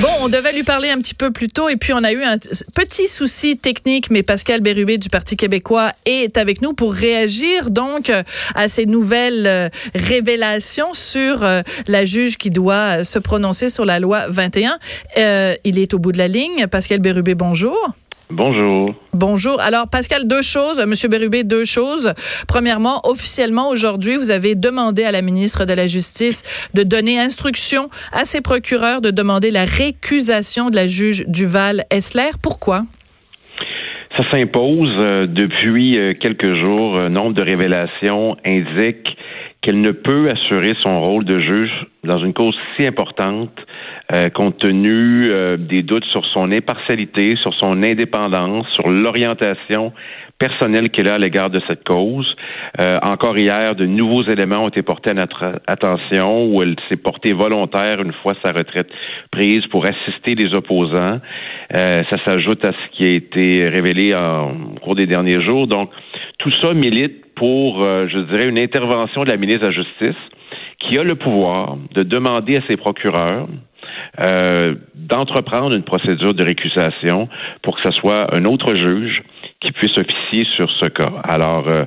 Bon, on devait lui parler un petit peu plus tôt et puis on a eu un petit souci technique, mais Pascal Bérubé du Parti québécois est avec nous pour réagir donc euh, à ces nouvelles euh, révélations sur euh, la juge qui doit se prononcer sur la loi 21. il est au bout de la ligne. Pascal Bérubé, bonjour. Bonjour. Bonjour. Alors, Pascal, deux choses. Monsieur Bérubé, deux choses. Premièrement, officiellement, aujourd'hui, vous avez demandé à la ministre de la Justice de donner instruction à ses procureurs de demander la récusation de la juge Duval-Essler. Pourquoi? Ça s'impose euh, depuis euh, quelques jours. Un nombre de révélations indiquent qu'elle ne peut assurer son rôle de juge dans une cause si importante euh, compte tenu euh, des doutes sur son impartialité, sur son indépendance, sur l'orientation personnelle qu'elle a à l'égard de cette cause. Euh, encore hier, de nouveaux éléments ont été portés à notre attention où elle s'est portée volontaire une fois sa retraite prise pour assister les opposants. ça s'ajoute à ce qui a été révélé en, au cours des derniers jours. Donc, tout ça milite pour, je dirais, une intervention de la ministre de la Justice qui a le pouvoir de demander à ses procureurs euh, d'entreprendre une procédure de récusation pour que ce soit un autre juge qui puisse officier sur ce cas. Alors, euh,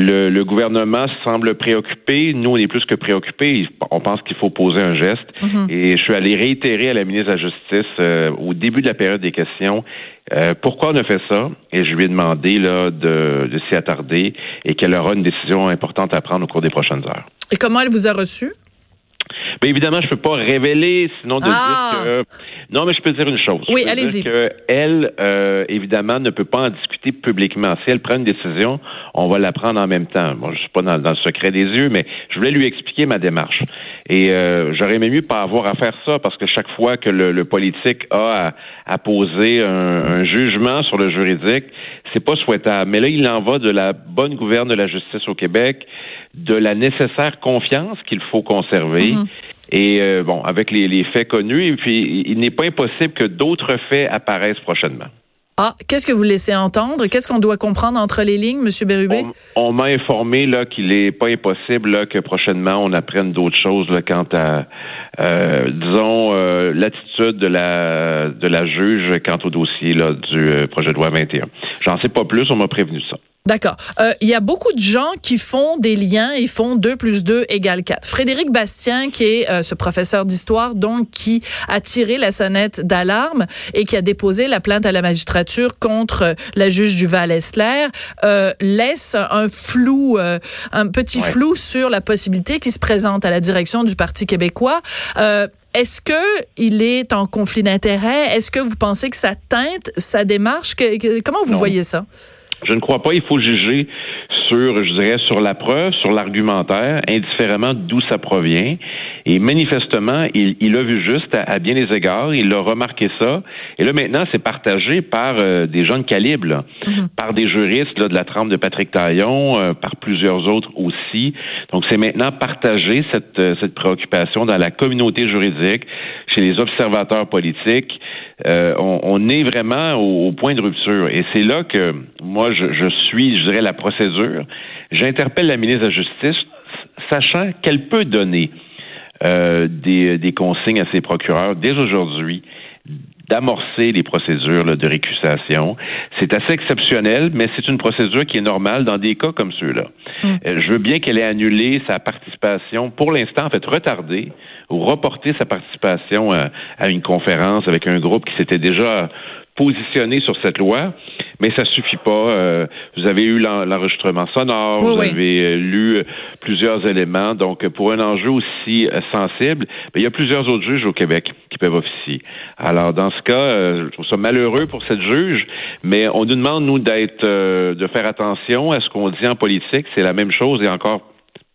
le, gouvernement semble préoccupé. Nous, on est plus que préoccupés. On pense qu'il faut poser un geste. Mhm. Et je suis allé réitérer à la ministre de la Justice euh, au début de la période des questions pourquoi on a fait ça? Et je lui ai demandé là, de, de s'y attarder et qu'elle aura une décision importante à prendre au cours des prochaines heures. Et comment elle vous a reçu? Mais évidemment, je peux pas révéler, sinon de dire ah! que. Non, mais je peux dire une chose. Oui, allez-y. Elle, euh, évidemment, ne peut pas en discuter publiquement. Si elle prend une décision, on va la prendre en même temps. Moi, je suis pas dans, le secret des yeux, mais je voulais lui expliquer ma démarche. Et euh, j'aurais aimé mieux pas avoir à faire ça parce que chaque fois que le, politique a à, poser un, un, jugement sur le juridique, c'est pas souhaitable. Mais là, il en va de la bonne gouverne de la justice au Québec, de la nécessaire confiance qu'il faut conserver. Mhm. Et euh, bon, avec les, les, faits connus, et puis il n'est pas impossible que d'autres faits apparaissent prochainement. Ah, qu'est-ce que vous laissez entendre? Qu'est-ce qu'on doit comprendre entre les lignes, M. Bérubé? On, m'a informé là qu'il n'est pas impossible là, que prochainement on apprenne d'autres choses là, quant à, euh, disons, euh, l'attitude de la de la juge quant au dossier là, du euh, projet de loi 21. J'en sais pas plus, on m'a prévenu ça. D'accord. Euh, il y a beaucoup de gens qui font des liens, ils font 2 plus 2 égale 4. Frédéric Bastien, qui est euh, ce professeur d'histoire, donc qui a tiré la sonnette d'alarme et qui a déposé la plainte à la magistrature contre la juge du Val-Esler, euh, laisse un flou, un petit flou sur la possibilité qui se présente à la direction du Parti québécois. Est-ce que il est en conflit d'intérêts? Est-ce que vous pensez que ça teinte sa démarche? comment vous voyez ça? Je ne crois pas. Il faut juger sur, je dirais, sur la preuve, sur l'argumentaire, indifféremment d'où ça provient. Et manifestement, il, il a vu juste à, bien des égards. Il a remarqué ça. Et là, maintenant, c'est partagé par euh, des jeunes calibres, mm-hmm. par des juristes là, de la trempe de Patrick Taillon, euh, par plusieurs autres aussi. Donc, c'est maintenant partagé cette, euh, cette préoccupation dans la communauté juridique, chez les observateurs politiques. On, on, est vraiment au, point de rupture. Et c'est là que moi, je, je suis, je dirais, la procédure. J'interpelle la ministre de la Justice, sachant qu'elle peut donner euh, des, des, consignes à ses procureurs dès aujourd'hui d'amorcer les procédures de récusation. C'est assez exceptionnel, mais c'est une procédure qui est normale dans des cas comme ceux-là. Mm. Euh, je veux bien qu'elle ait annulé sa participation, pour l'instant, en fait, retardé ou reporté sa participation à, à une conférence avec un groupe qui s'était déjà positionné sur cette loi mais ça suffit pas. Euh, vous avez eu l'enregistrement sonore, vous avez euh, lu euh, plusieurs éléments. Donc, pour un enjeu aussi sensible, il y a plusieurs autres juges au Québec qui peuvent officier. Alors, dans ce cas, je trouve ça malheureux pour cette juge, mais on nous demande, nous, d'être, de faire attention à ce qu'on dit en politique. C'est la même chose et encore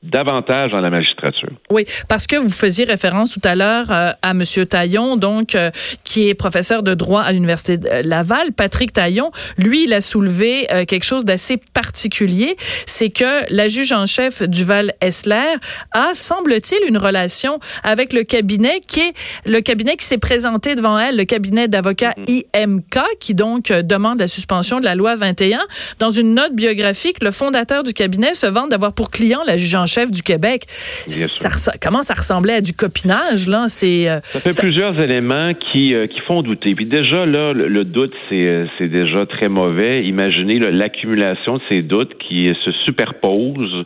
davantage dans la magistrature. Oui, parce que vous faisiez référence tout à l'heure euh, à Monsieur Taillon, donc euh, qui est professeur de droit à l'université de Laval. Patrick Taillon, lui, il a soulevé euh, quelque chose d'assez particulier, c'est que la juge en chef Duval Essler a, semble-t-il, une relation avec le cabinet qui est le cabinet qui s'est présenté devant elle, le cabinet d'avocats mm-hmm. IMK, qui donc demande la suspension de la loi 21. Dans une note biographique, le fondateur du cabinet se vante d'avoir pour client la juge en chef du Québec. Ça, comment ça ressemblait à du copinage, là? C'est, euh, ça fait plusieurs éléments qui, euh, qui font douter. Puis déjà, là, le, doute, c'est, euh, c'est déjà très mauvais. Imaginez l'accumulation de ces doutes qui se superposent.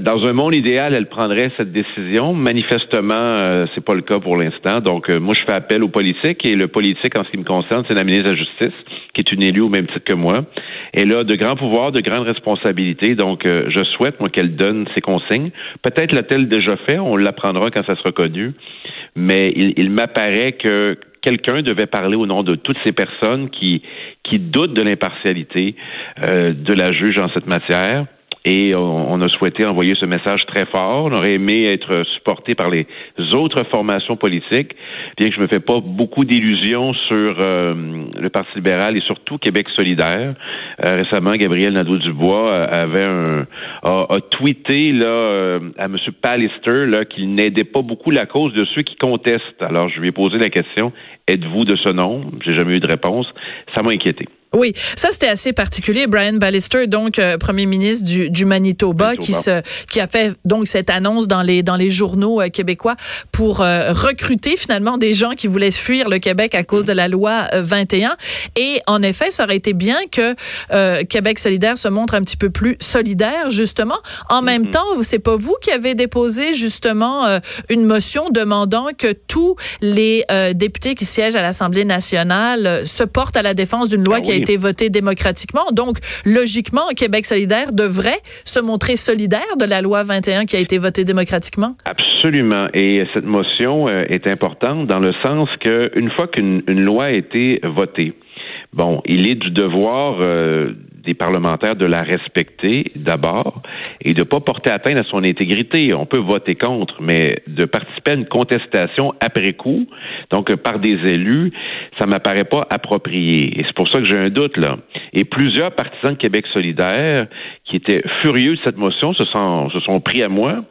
dans un monde idéal, elle prendrait cette décision. Manifestement, c'est pas le cas pour l'instant. Donc, moi, je fais appel aux politiques et le politique, en ce qui me concerne, c'est la ministre de la Justice, qui est une élue au même titre que moi. Elle a de grands pouvoirs, de grandes responsabilités. Donc, je souhaite, moi, qu'elle donne ses consignes. Peut-être l'a-t-elle déjà fait, on l'apprendra quand ça sera connu, mais il, m'apparaît que quelqu'un devait parler au nom de toutes ces personnes qui, qui doutent de l'impartialité euh, de la juge en cette matière et on, a souhaité envoyer ce message très fort. On aurait aimé être supporté par les autres formations politiques, bien que je me fais pas beaucoup d'illusions sur euh, le Parti libéral et surtout Québec solidaire. Euh, récemment, Gabriel Nadeau-Dubois euh, avait un, a, tweeté là à M. Pallister là qu'il n'aidait pas beaucoup la cause de ceux qui contestent. Alors, je lui ai posé la question êtes-vous de ce nom J'ai jamais eu de réponse. Ça m'a inquiété. Oui, ça c'était assez particulier. Brian Ballister, donc euh, premier ministre du, du Manitoba, qui se qui a fait donc cette annonce dans les dans les journaux euh, québécois pour euh, recruter finalement des gens qui voulaient fuir le Québec à cause de la loi 21. Et en effet, ça aurait été bien que Québec solidaire se montre un petit peu plus solidaire justement. En même mm-hmm. temps, c'est pas vous qui avez déposé justement une motion demandant que tous les députés qui siègent à l'Assemblée nationale se portent à la défense d'une loi ah qui a été voté démocratiquement. Donc, logiquement, Québec solidaire devrait se montrer solidaire de la loi 21 qui a été votée démocratiquement. Absolument. Et cette motion euh, est importante dans le sens qu'une fois qu'une loi a été votée, bon, il est du devoir euh, des parlementaires de la respecter d'abord et de ne pas porter atteinte à son intégrité. On peut voter contre, mais de participer à une contestation après coup, donc par des élus, ça m'apparaît pas approprié. Et c'est pour ça que j'ai un doute là. Et plusieurs partisans de Québec solidaire qui étaient furieux de cette motion se sont, se sont pris à moi.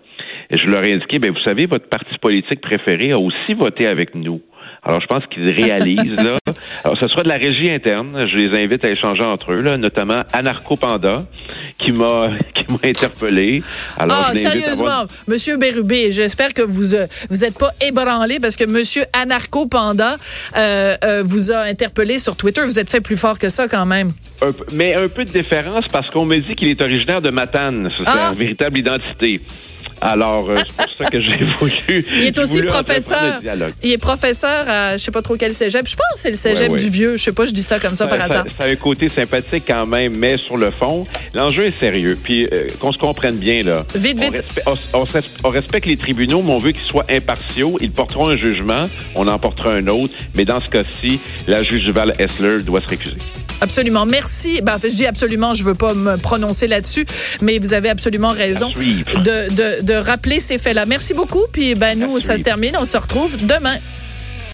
Et je leur ai indiqué, ben vous savez, votre parti politique préféré a aussi voté avec nous. Alors, je pense qu'ils réalisent, là. Alors, ce sera de la régie interne. Je les invite à échanger entre eux, là, notamment Anarcho Panda, qui m'a, qui m'a interpellé. Alors, ah, sérieusement, Monsieur Bérubé, j'espère que vous, euh, vous êtes pas ébranlé parce que Monsieur Anarcho Panda, euh, euh, vous a interpellé sur Twitter. Vous êtes fait plus fort que ça, quand même. mais un peu de différence parce qu'on me dit qu'il est originaire de Matane. C'est ah! une véritable identité. Alors, euh, c'est pour ça que j'ai voulu. Il est aussi professeur. Il est professeur à je sais pas trop quel cégep. Je pense que c'est le cégep du vieux. Je sais pas, je dis ça comme ça, par hasard. Ça a un côté sympathique quand même, mais sur le fond, l'enjeu est sérieux. Puis euh, qu'on se comprenne bien là. Vite, vite. On, respecte les tribunaux, mais on veut qu'ils soient impartiaux. Ils porteront un jugement, on en portera un autre. Mais dans ce cas-ci, la juge Duval Essler doit se récuser. Absolument. Merci. Ben, je dis absolument, je veux pas me prononcer là-dessus, mais vous avez absolument raison de, de, de rappeler ces faits-là. Merci beaucoup. Puis ben, nous, ça se termine. On se retrouve demain.